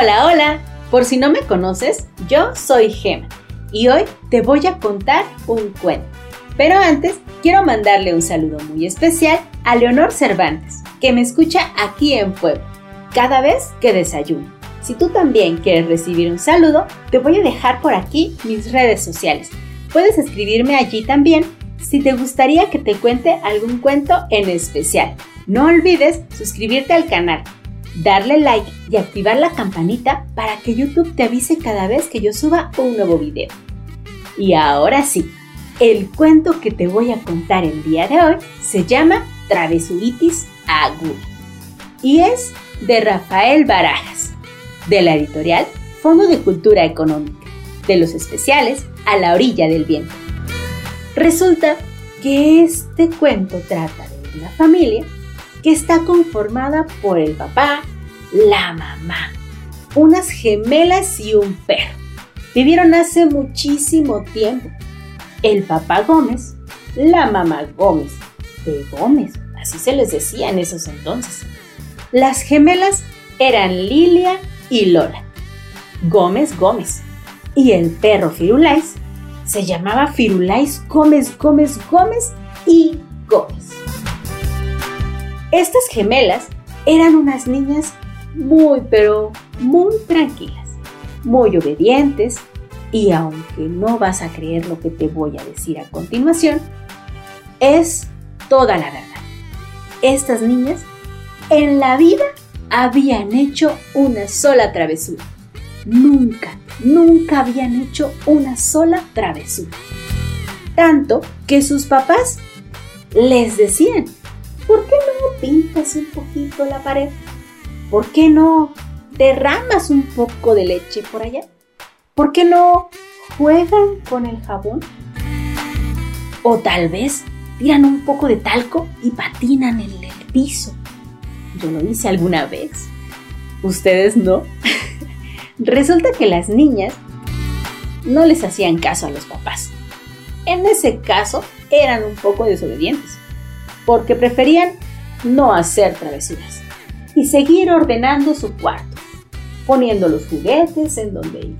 Hola, hola. Por si no me conoces, yo soy Gema y hoy te voy a contar un cuento. Pero antes, quiero mandarle un saludo muy especial a Leonor Cervantes, que me escucha aquí en Puebla, cada vez que desayuno. Si tú también quieres recibir un saludo, te voy a dejar por aquí mis redes sociales. Puedes escribirme allí también si te gustaría que te cuente algún cuento en especial. No olvides suscribirte al canal, darle like y activar la campanita para que YouTube te avise cada vez que yo suba un nuevo video. Y ahora sí, el cuento que te voy a contar el día de hoy se llama Travesuritis Aguda y es de Rafael Barajas, de la editorial Fondo de Cultura Económica, de los especiales A la orilla del viento. Resulta que este cuento trata de una familia que está conformada por el papá, la mamá, unas gemelas y un perro. Vivieron hace muchísimo tiempo. El papá Gómez, la mamá Gómez, de Gómez, así se les decía en esos entonces. Las gemelas eran Lilia y Lola. Gómez Gómez. Y el perro Firulais se llamaba Firulais Gómez Gómez Gómez y Gómez. Estas gemelas eran unas niñas muy pero muy tranquilas, muy obedientes y aunque no vas a creer lo que te voy a decir a continuación, es toda la verdad. Estas niñas en la vida habían hecho una sola travesura. Nunca, nunca habían hecho una sola travesura. Tanto que sus papás les decían, ¿por qué pintas un poquito la pared? ¿Por qué no derramas un poco de leche por allá? ¿Por qué no juegan con el jabón? O tal vez tiran un poco de talco y patinan en el piso. Yo lo hice alguna vez. ¿Ustedes no? Resulta que las niñas no les hacían caso a los papás. En ese caso eran un poco desobedientes, porque preferían no hacer travesuras y seguir ordenando su cuarto, poniendo los juguetes en donde iban,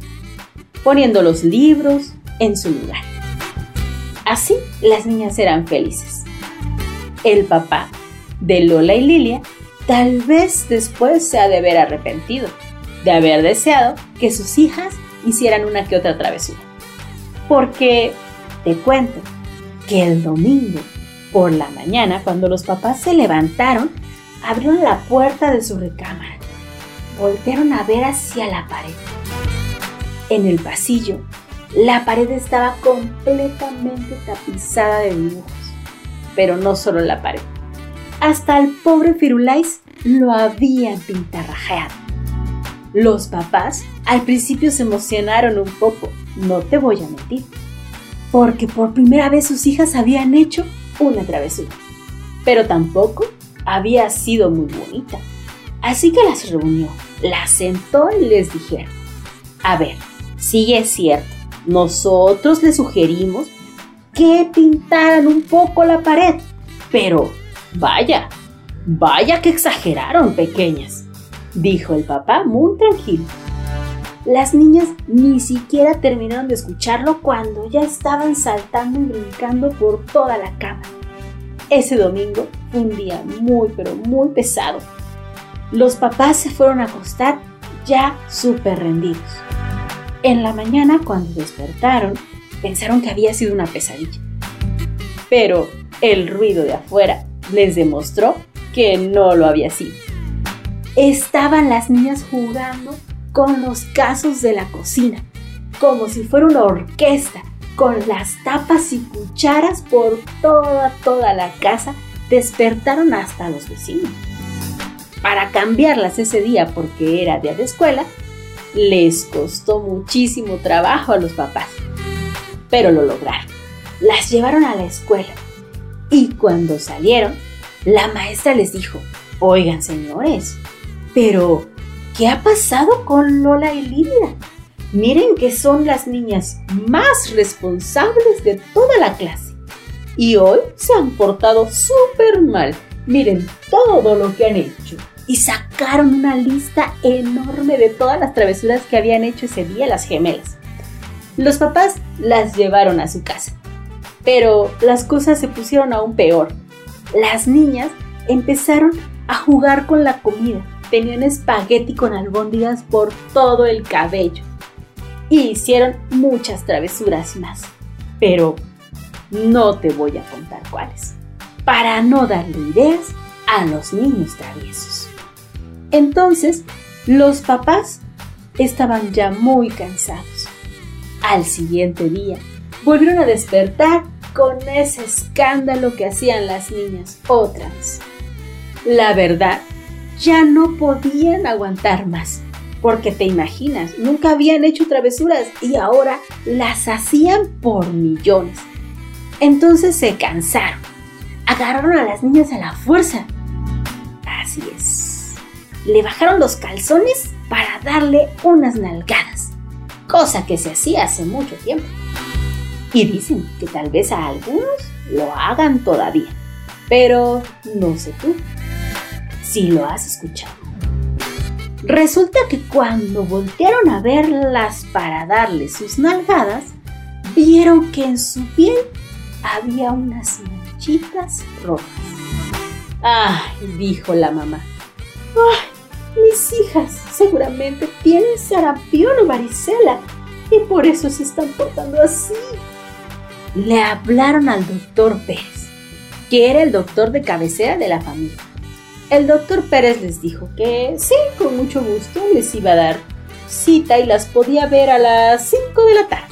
poniendo los libros en su lugar. Así las niñas eran felices. El papá de Lola y Lilia tal vez después se ha de haber arrepentido de haber deseado que sus hijas hicieran una que otra travesura. Porque te cuento que el domingo por la mañana, cuando los papás se levantaron, abrieron la puerta de su recámara. Voltearon a ver hacia la pared. En el pasillo, la pared estaba completamente tapizada de dibujos. Pero no solo la pared. Hasta el pobre Firulais lo habían pintarrajeado. Los papás al principio se emocionaron un poco, no te voy a mentir, porque por primera vez sus hijas habían hecho una travesura. Pero tampoco había sido muy bonita. Así que las reunió, las sentó y les dijeron, a ver, sí es cierto, nosotros les sugerimos que pintaran un poco la pared, pero vaya, vaya que exageraron, pequeñas, dijo el papá muy tranquilo. Las niñas ni siquiera terminaron de escucharlo cuando ya estaban saltando y brincando por toda la cama. Ese domingo fue un día muy pero muy pesado. Los papás se fueron a acostar ya súper rendidos. En la mañana cuando despertaron pensaron que había sido una pesadilla. Pero el ruido de afuera les demostró que no lo había sido. Estaban las niñas jugando con los casos de la cocina, como si fuera una orquesta, con las tapas y cucharas por toda, toda la casa, despertaron hasta los vecinos. Para cambiarlas ese día porque era día de escuela, les costó muchísimo trabajo a los papás, pero lo lograron. Las llevaron a la escuela y cuando salieron, la maestra les dijo, oigan señores, pero ¿Qué ha pasado con Lola y Lilia? Miren que son las niñas más responsables de toda la clase. Y hoy se han portado súper mal. Miren todo lo que han hecho. y sacaron una lista enorme de todas las travesuras que habían hecho ese día las gemelas. Los papás las llevaron a su casa, pero las cosas se pusieron aún peor. Las niñas empezaron a jugar con la comida. Tenían espagueti con albóndigas por todo el cabello. Y hicieron muchas travesuras más. Pero no te voy a contar cuáles. Para no darle ideas a los niños traviesos. Entonces, los papás estaban ya muy cansados. Al siguiente día, volvieron a despertar con ese escándalo que hacían las niñas otra vez. La verdad, ya no podían aguantar más, porque te imaginas, nunca habían hecho travesuras y ahora las hacían por millones. Entonces se cansaron, agarraron a las niñas a la fuerza. Así es. Le bajaron los calzones para darle unas nalgadas, cosa que se hacía hace mucho tiempo. Y dicen que tal vez a algunos lo hagan todavía, pero no sé tú si lo has escuchado. Resulta que cuando voltearon a verlas para darle sus nalgadas, vieron que en su piel había unas manchitas rojas. ¡Ay! dijo la mamá. ¡Ay! Mis hijas seguramente tienen sarampión o varicela y por eso se están portando así. Le hablaron al doctor Pérez, que era el doctor de cabecera de la familia el doctor Pérez les dijo que sí, con mucho gusto les iba a dar cita y las podía ver a las 5 de la tarde.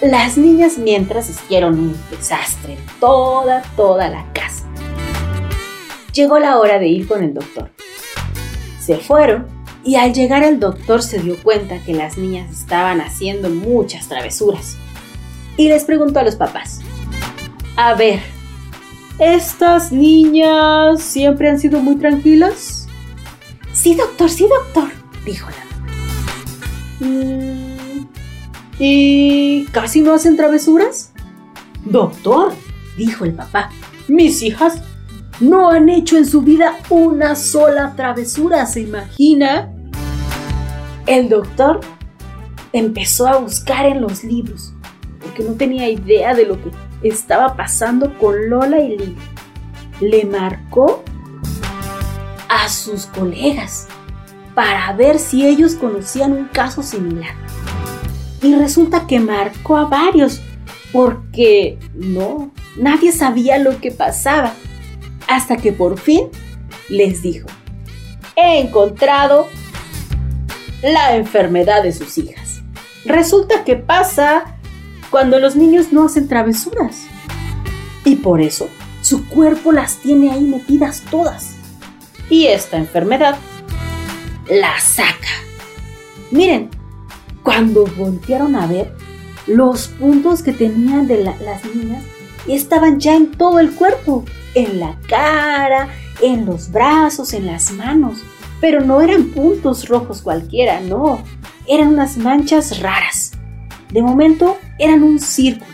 Las niñas mientras hicieron un desastre en toda, toda la casa. Llegó la hora de ir con el doctor. Se fueron y al llegar el doctor se dio cuenta que las niñas estaban haciendo muchas travesuras. Y les preguntó a los papás, a ver, ¿Estas niñas siempre han sido muy tranquilas? Sí, doctor, sí, doctor, dijo la mamá. Mm, ¿Y casi no hacen travesuras? Doctor, dijo el papá, mis hijas no han hecho en su vida una sola travesura, ¿se imagina? El doctor empezó a buscar en los libros, porque no tenía idea de lo que estaba pasando con Lola y Lili. Le marcó a sus colegas para ver si ellos conocían un caso similar. Y resulta que marcó a varios porque no, nadie sabía lo que pasaba. Hasta que por fin les dijo, he encontrado la enfermedad de sus hijas. Resulta que pasa cuando los niños no hacen travesuras. Y por eso su cuerpo las tiene ahí metidas todas. Y esta enfermedad la saca. Miren, cuando voltearon a ver los puntos que tenían de las niñas estaban ya en todo el cuerpo, en la cara, en los brazos, en las manos. Pero no eran puntos rojos cualquiera, no, eran unas manchas raras. De momento eran un círculo.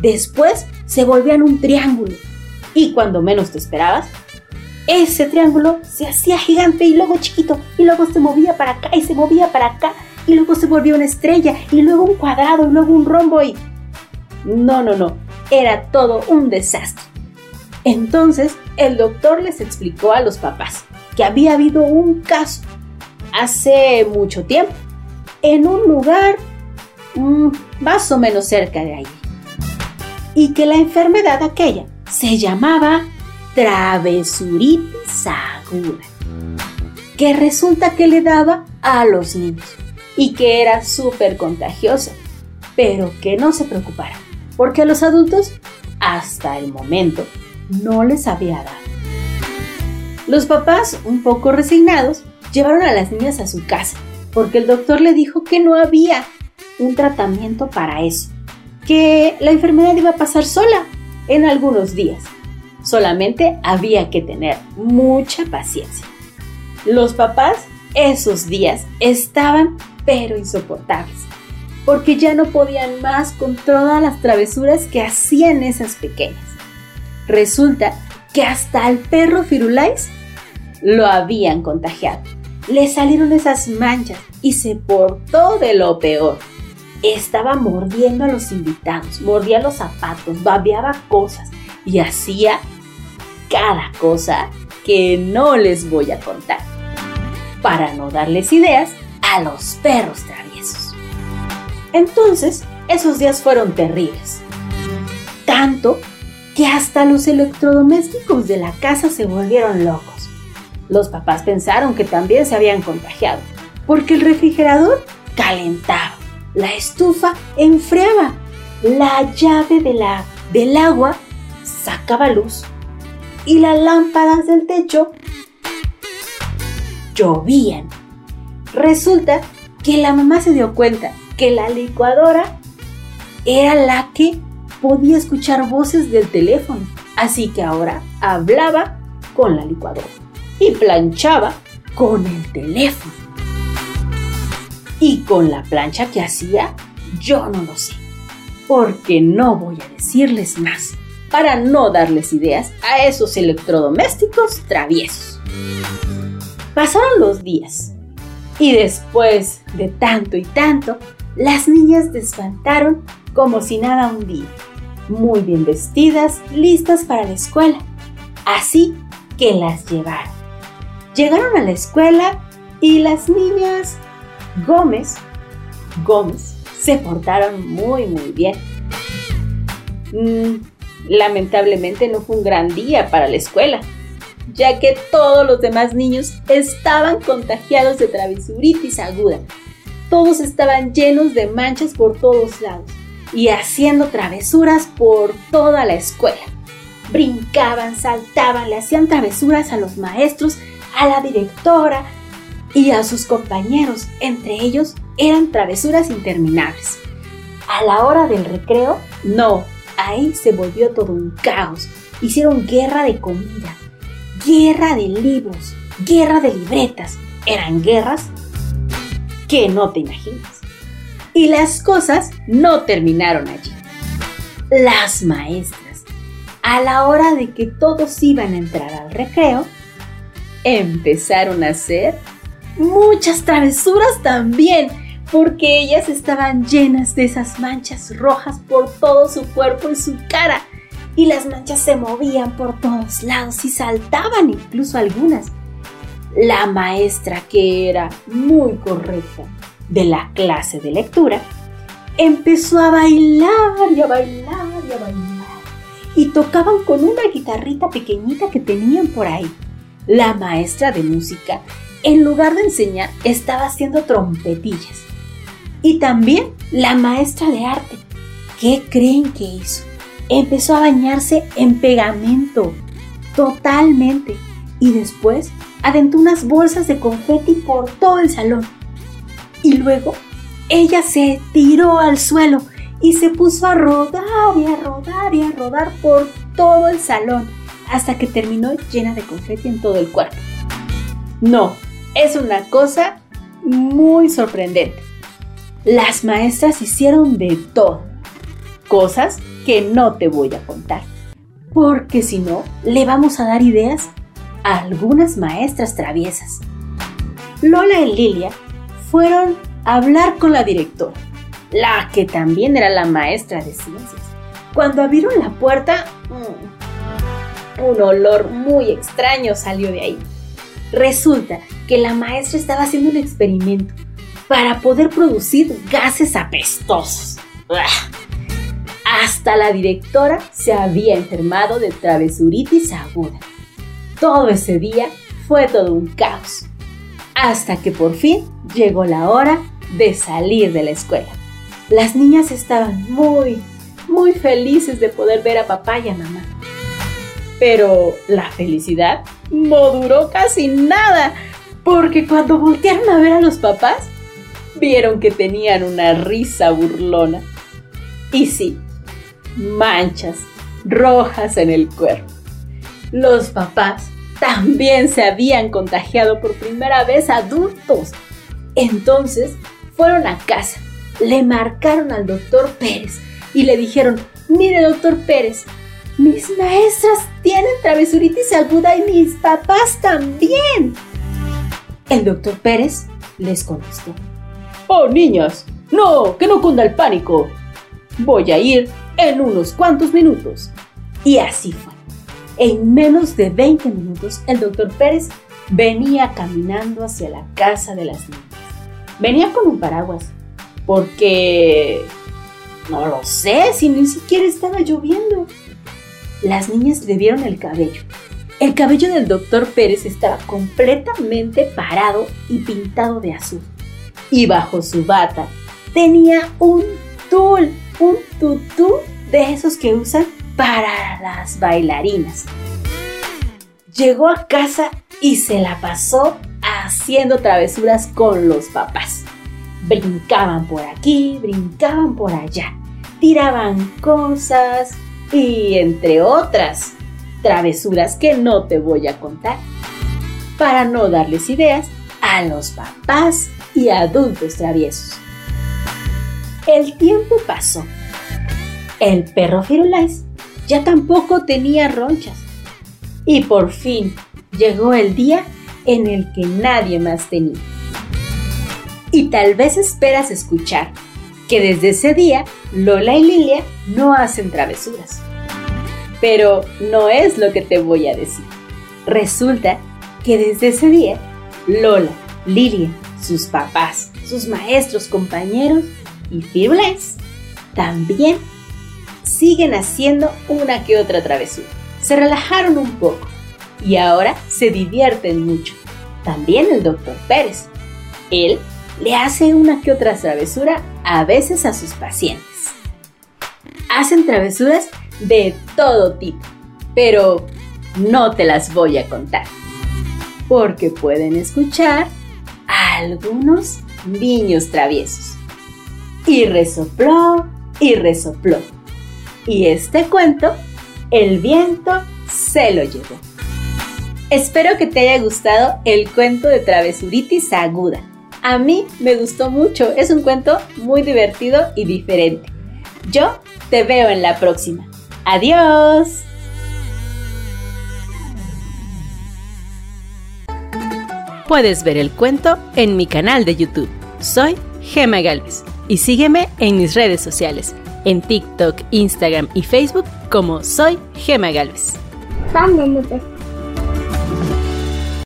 Después se volvían un triángulo. Y cuando menos te esperabas, ese triángulo se hacía gigante y luego chiquito. Y luego se movía para acá y se movía para acá. Y luego se volvió una estrella y luego un cuadrado y luego un rombo y... No, no, no. Era todo un desastre. Entonces el doctor les explicó a los papás que había habido un caso hace mucho tiempo en un lugar Mm, más o menos cerca de ahí. Y que la enfermedad aquella se llamaba travesuritis aguda, que resulta que le daba a los niños y que era súper contagiosa, pero que no se preocupara, porque a los adultos, hasta el momento, no les había dado. Los papás, un poco resignados, llevaron a las niñas a su casa, porque el doctor le dijo que no había un tratamiento para eso, que la enfermedad iba a pasar sola en algunos días. Solamente había que tener mucha paciencia. Los papás esos días estaban pero insoportables, porque ya no podían más con todas las travesuras que hacían esas pequeñas. Resulta que hasta el perro Firulais lo habían contagiado. Le salieron esas manchas y se portó de lo peor. Estaba mordiendo a los invitados, mordía los zapatos, babeaba cosas y hacía cada cosa que no les voy a contar, para no darles ideas a los perros traviesos. Entonces, esos días fueron terribles. Tanto que hasta los electrodomésticos de la casa se volvieron locos. Los papás pensaron que también se habían contagiado, porque el refrigerador calentaba, la estufa enfriaba, la llave de la, del agua sacaba luz y las lámparas del techo llovían. Resulta que la mamá se dio cuenta que la licuadora era la que podía escuchar voces del teléfono, así que ahora hablaba con la licuadora y planchaba con el teléfono. Y con la plancha que hacía, yo no lo sé, porque no voy a decirles más para no darles ideas a esos electrodomésticos traviesos. Pasaron los días y después de tanto y tanto, las niñas desfantaron como si nada un día, muy bien vestidas, listas para la escuela. Así que las llevaron. Llegaron a la escuela y las niñas Gómez, Gómez, se portaron muy muy bien. Mm, lamentablemente no fue un gran día para la escuela, ya que todos los demás niños estaban contagiados de travesuritis aguda. Todos estaban llenos de manchas por todos lados y haciendo travesuras por toda la escuela. Brincaban, saltaban, le hacían travesuras a los maestros, a la directora y a sus compañeros. Entre ellos eran travesuras interminables. A la hora del recreo, no, ahí se volvió todo un caos. Hicieron guerra de comida, guerra de libros, guerra de libretas. Eran guerras que no te imaginas. Y las cosas no terminaron allí. Las maestras, a la hora de que todos iban a entrar al recreo, empezaron a hacer muchas travesuras también porque ellas estaban llenas de esas manchas rojas por todo su cuerpo y su cara. Y las manchas se movían por todos lados y saltaban incluso algunas. La maestra, que era muy correcta de la clase de lectura, empezó a bailar y a bailar y a bailar. Y tocaban con una guitarrita pequeñita que tenían por ahí. La maestra de música, en lugar de enseñar, estaba haciendo trompetillas y también la maestra de arte. ¿Qué creen que hizo? Empezó a bañarse en pegamento, totalmente. Y después aventó unas bolsas de confeti por todo el salón. Y luego ella se tiró al suelo y se puso a rodar y a rodar y a rodar por todo el salón hasta que terminó llena de confeti en todo el cuerpo. No, es una cosa muy sorprendente las maestras hicieron de todo. Cosas que no te voy a contar. Porque si no, le vamos a dar ideas a algunas maestras traviesas. Lola y Lilia fueron a hablar con la directora, la que también era la maestra de ciencias. Cuando abrieron la puerta, mm, un olor muy extraño salió de ahí. Resulta que la maestra estaba haciendo un experimento para poder producir gases apestosos. Hasta la directora se había enfermado de travesuritis aguda. Todo ese día fue todo un caos. Hasta que por fin llegó la hora de salir de la escuela. Las niñas estaban muy, muy felices de poder ver a papá y a mamá. Pero la felicidad no duró casi nada, porque cuando voltearon a ver a los papás, vieron que tenían una risa burlona. Y sí, manchas rojas en el cuerpo. Los papás también se habían contagiado por primera vez adultos. Entonces fueron a casa, le marcaron al doctor Pérez y le dijeron, mire doctor Pérez, Mis maestras tienen travesuritis aguda y mis papás también. El doctor Pérez les contestó. Oh, niñas, no, que no cunda el pánico. Voy a ir en unos cuantos minutos. Y así fue. En menos de 20 minutos, el doctor Pérez venía caminando hacia la casa de las niñas. Venía con un paraguas, porque... No lo sé, si ni siquiera estaba lloviendo. Las niñas le vieron el cabello. El cabello del doctor Pérez estaba completamente parado y pintado de azul. Y bajo su bata tenía un tul, un tutú de esos que usan para las bailarinas. Llegó a casa y se la pasó haciendo travesuras con los papás. Brincaban por aquí, brincaban por allá, tiraban cosas y entre otras travesuras que no te voy a contar, para no darles ideas a los papás y adultos traviesos. El tiempo pasó. El perro Firulais ya tampoco tenía ronchas. Y por fin llegó el día en el que nadie más tenía. Y tal vez esperas escuchar que desde ese día Lola y Lilia no hacen travesuras. Pero no es lo que te voy a decir. Resulta que desde ese día Lola, Lilia, sus papás, sus maestros, compañeros y Firulais también siguen haciendo una que otra travesura. Se relajaron un poco y ahora se divierten mucho. También el doctor Pérez. Él le hace una que otra travesura a veces a sus pacientes. Hacen travesuras de todo tipo, pero no te las voy a contar, porque pueden escuchar a algunos niños traviesos. Y resopló y resopló y este cuento, el viento se lo llevó. Espero que te haya gustado el cuento de travesuritis aguda. A mí me gustó mucho, es un cuento muy divertido y diferente. Yo te veo en la próxima. Adiós. Puedes ver el cuento en mi canal de YouTube. Soy Gema Galvez y sígueme en mis redes sociales en TikTok, Instagram y Facebook como soy Gema Galvez.